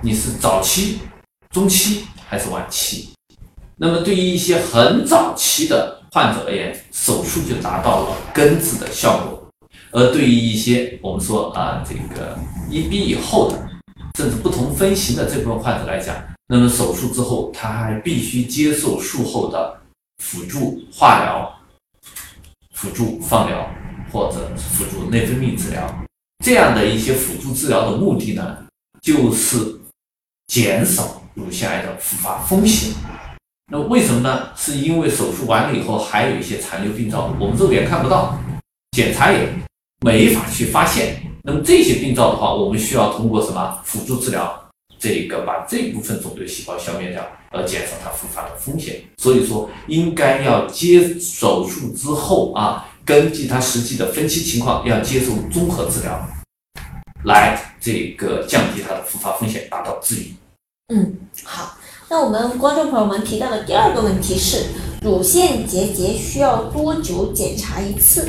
你是早期、中期还是晚期。那么对于一些很早期的患者而言，手术就达到了根治的效果；而对于一些我们说啊，这个一 B 以后的，甚至不同分型的这部分患者来讲，那么手术之后，他还必须接受术后的辅助化疗、辅助放疗或者辅助内分泌治疗。这样的一些辅助治疗的目的呢，就是减少乳腺癌的复发风险。那为什么呢？是因为手术完了以后还有一些残留病灶，我们肉眼看不到，检查也没法去发现。那么这些病灶的话，我们需要通过什么辅助治疗，这个把这部分肿瘤细胞消灭掉，而减少它复发的风险。所以说，应该要接手术之后啊，根据它实际的分期情况，要接受综合治疗，来这个降低它的复发风险，达到治愈。嗯，好。那我们观众朋友们提到的第二个问题是，乳腺结节需要多久检查一次？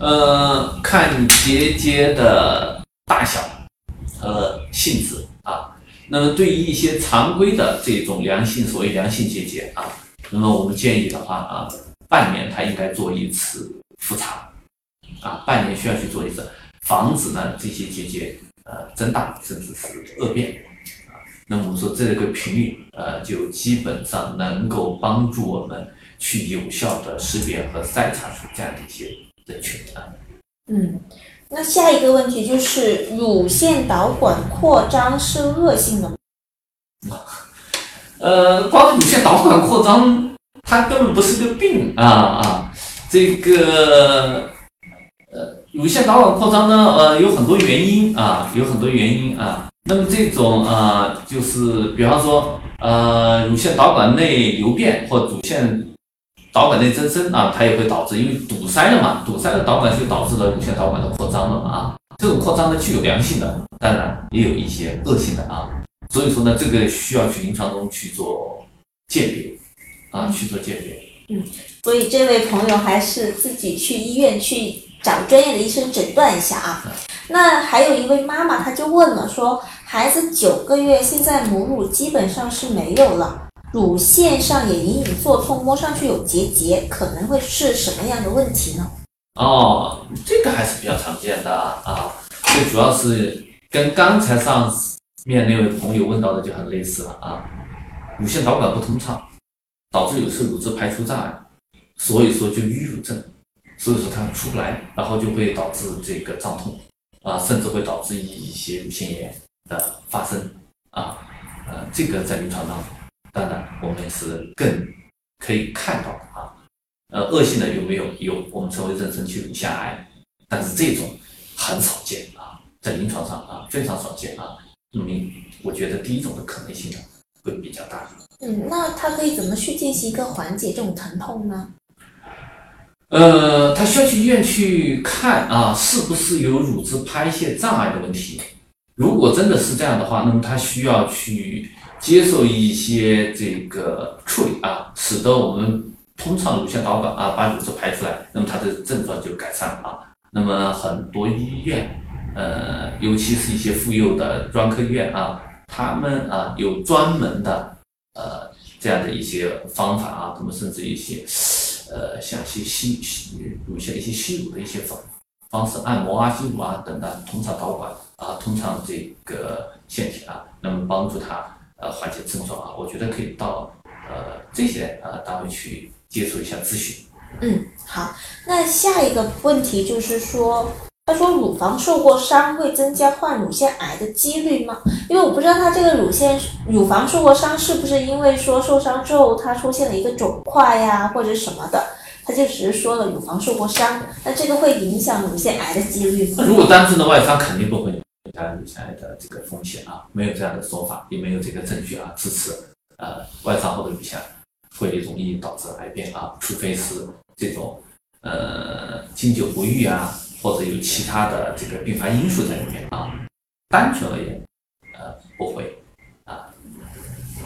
呃，看结节的大小和性质啊。那么对于一些常规的这种良性，所谓良性结节啊，那么我们建议的话啊，半年它应该做一次复查啊，半年需要去做一次，防止呢这些结节呃增大甚至是恶变。那么我们说这个频率，呃，就基本上能够帮助我们去有效的识别和筛查出这样的一些人群啊。嗯，那下一个问题就是乳腺导管扩张是恶性的吗？呃，光乳腺导管扩张，它根本不是个病啊啊！这个呃，乳腺导管扩张呢，呃，有很多原因啊，有很多原因啊。那么这种呃，就是比方说呃，乳腺导管内瘤变或乳腺导管内增生啊，它也会导致，因为堵塞了嘛，堵塞了导管就导致了乳腺导管的扩张了嘛啊。这种扩张呢，具有良性的，当然也有一些恶性的啊。所以说呢，这个需要去临床中去做鉴别啊，去做鉴别。嗯，所以这位朋友还是自己去医院去找专业的医生诊断一下啊。那还有一位妈妈，她就问了，说孩子九个月，现在母乳基本上是没有了，乳腺上也隐隐作痛，摸上去有结节，可能会是什么样的问题呢？哦，这个还是比较常见的啊，这主要是跟刚才上面那位朋友问到的就很类似了啊，乳腺导管不通畅，导致有时候乳汁排出障碍，所以说就淤乳症，所以说它出不来，然后就会导致这个胀痛。啊，甚至会导致一些乳腺炎的发生啊，呃，这个在临床当中，当然我们是更可以看到啊，呃，恶性的有没有有我们称为妊娠期乳腺癌，但是这种很少见啊，在临床上啊非常少见啊，那么我觉得第一种的可能性呢会比较大。嗯，那他可以怎么去进行一个缓解这种疼痛呢？呃，他需要去医院去看啊，是不是有乳汁排泄障碍的问题？如果真的是这样的话，那么他需要去接受一些这个处理啊，使得我们通畅乳腺导管啊，把乳汁排出来，那么他的症状就改善了啊。那么很多医院，呃，尤其是一些妇幼的专科医院啊，他们啊有专门的呃这样的一些方法啊，他们甚至一些。呃，像一些吸吸乳腺一些吸乳的一些方方式，按摩啊、吸乳啊等等，通畅导管啊，通畅这个腺体啊，那么帮助他呃缓解症状啊，我觉得可以到呃这些呃单位去接触一下咨询。嗯，好，那下一个问题就是说。他说乳房受过伤会增加患乳腺癌的几率吗？因为我不知道他这个乳腺乳房受过伤是不是因为说受伤之后它出现了一个肿块呀或者什么的，他就只是说了乳房受过伤，那这个会影响乳腺癌的几率吗？如果单纯的外伤肯定不会乳腺癌的这个风险啊，没有这样的说法，也没有这个证据啊支持呃外伤后的乳腺会容易导致癌变啊，除非是这种呃经久不愈啊。或者有其他的这个并发因素在里面啊，单纯而言，呃，不会啊。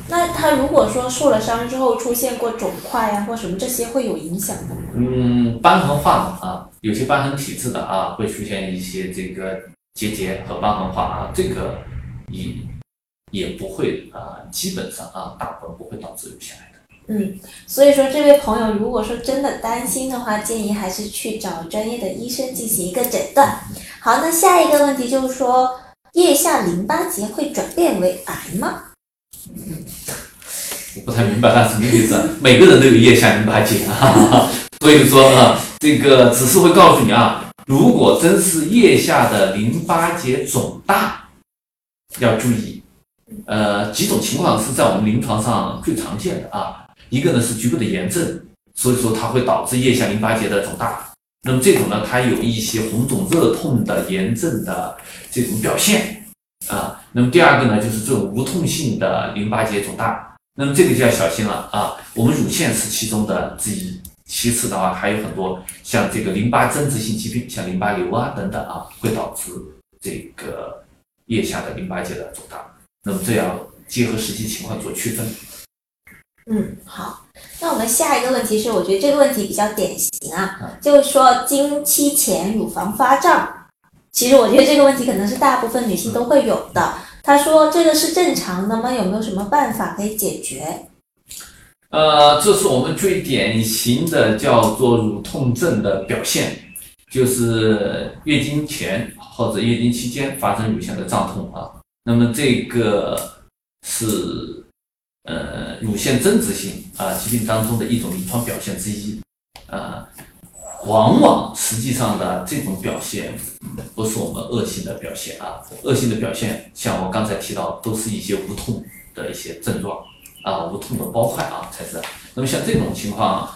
那他如果说受了伤之后出现过肿块呀或什么这些会有影响的吗？嗯，瘢痕化嘛啊，有些瘢痕体质的啊，会出现一些这个结节和瘢痕化啊，这个也也不会啊，基本上啊，大部分不会导致乳腺癌的。嗯，所以说这位朋友，如果说真的担心的话，建议还是去找专业的医生进行一个诊断。好，那下一个问题就是说，腋下淋巴结会转变为癌吗？我不太明白他什么意思。每个人都有腋下淋巴结啊，所以说啊，这个只是会告诉你啊，如果真是腋下的淋巴结肿大，要注意。呃，几种情况是在我们临床上最常见的啊。一个呢是局部的炎症，所以说它会导致腋下淋巴结的肿大。那么这种呢，它有一些红肿热痛的炎症的这种表现啊。那么第二个呢，就是这种无痛性的淋巴结肿大。那么这个就要小心了啊。我们乳腺是其中的之一，其次的话还有很多像这个淋巴增殖性疾病，像淋巴瘤啊等等啊，会导致这个腋下的淋巴结的肿大。那么这要结合实际情况做区分。嗯，好，那我们下一个问题是，我觉得这个问题比较典型啊，就是说经期前乳房发胀，其实我觉得这个问题可能是大部分女性都会有的。她说这个是正常的吗？有没有什么办法可以解决？呃，这是我们最典型的叫做乳痛症的表现，就是月经前或者月经期间发生乳腺的胀痛啊。那么这个是。呃，乳腺增殖性啊疾病当中的一种临床表现之一，啊，往往实际上的这种表现不是我们恶性的表现啊，恶性的表现像我刚才提到，都是一些无痛的一些症状啊，无痛的包块啊才是。那么像这种情况，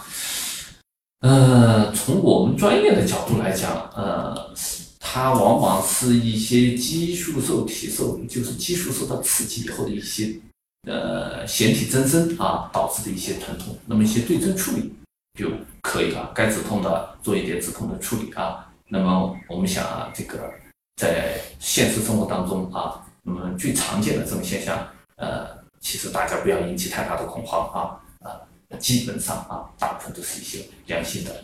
呃，从我们专业的角度来讲，呃，它往往是一些激素受体受，就是激素受到刺激以后的一些。呃，腺体增生啊导致的一些疼痛，那么一些对症处理就可以了。该止痛的做一点止痛的处理啊。那么我们想啊，这个在现实生活当中啊，那么最常见的这种现象，呃，其实大家不要引起太大的恐慌啊啊，基本上啊，大部分都是一些良性的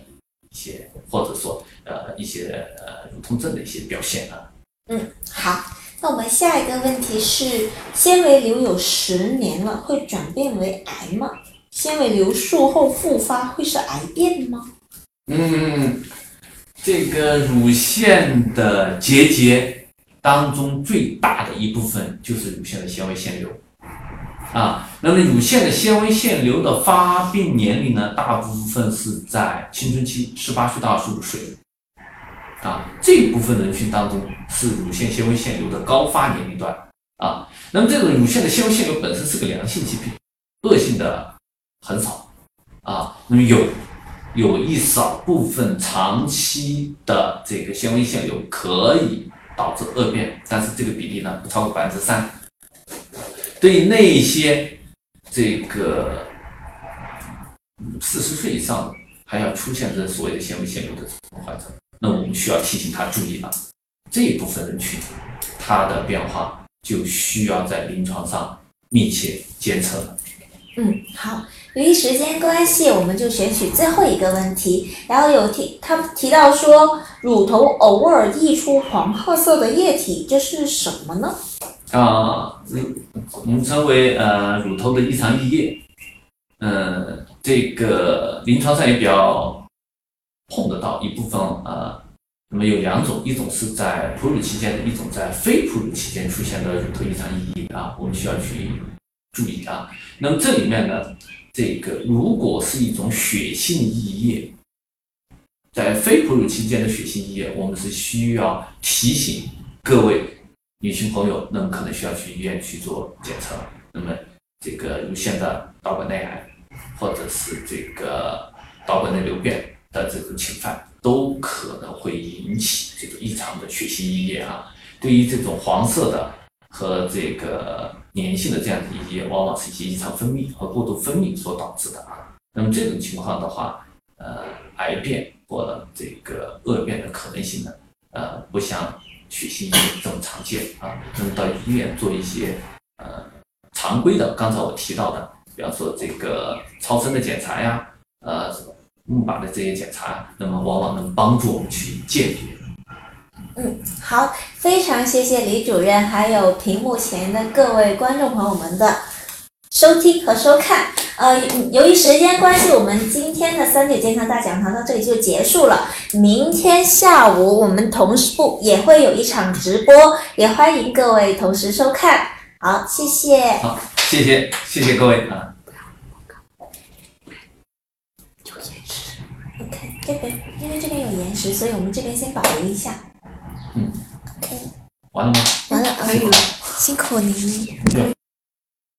一些，或者说呃一些呃乳痛症的一些表现啊。嗯，好。那我们下一个问题是：纤维瘤有十年了，会转变为癌吗？纤维瘤术后复发会是癌变吗？嗯，这个乳腺的结节当中最大的一部分就是乳腺的纤维腺瘤啊。那么乳腺的纤维腺瘤的发病年龄呢，大部分是在青春期，十八岁到二十五岁。啊，这部分人群当中是乳腺纤维腺瘤的高发年龄段啊。那么这种乳腺的纤维腺瘤本身是个良性疾病，恶性的很少啊。那么有有一少部分长期的这个纤维腺瘤可以导致恶变，但是这个比例呢不超过百分之三。对于那些这个四十岁以上还要出现这所谓的纤维腺瘤的患者。那我们需要提醒他注意了，这一部分人群，他的变化就需要在临床上密切监测了。嗯，好，由于时间关系，我们就选取最后一个问题。然后有提他提到说，乳头偶尔溢出黄褐色的液体，这是什么呢？啊，我们称为呃乳头的异常溢液。嗯，这个临床上也比较。碰得到一部分呃，那么有两种，一种是在哺乳期间的，一种在非哺乳期间出现的乳头异常异液啊，我们需要去注意啊。那么这里面呢，这个如果是一种血性异液，在非哺乳期间的血性异液，我们是需要提醒各位女性朋友，那么可能需要去医院去做检测。那么这个乳腺的导管内癌，或者是这个导管内瘤变。的这种侵犯都可能会引起这种异常的血性异液啊。对于这种黄色的和这个粘性的这样的异液，往往是一些异常分泌和过度分泌所导致的啊。那么这种情况的话，呃，癌变或这个恶变的可能性呢，呃，不像血性异液这么常见啊。那么到医院做一些呃常规的，刚才我提到的，比方说这个超声的检查呀，呃。钼靶的这些检查，那么往往能帮助我们去鉴别。嗯好，非常谢谢李主任，还有屏幕前的各位观众朋友们的收听和收看。呃，由于时间关系，我们今天的三九健康大讲堂到这里就结束了。明天下午我们同事部也会有一场直播，也欢迎各位同时收看。好，谢谢。好，谢谢谢谢各位啊。OK，这边因为这边有延时，所以我们这边先保留一下。嗯 OK，完了吗？完了，可以了，辛苦您。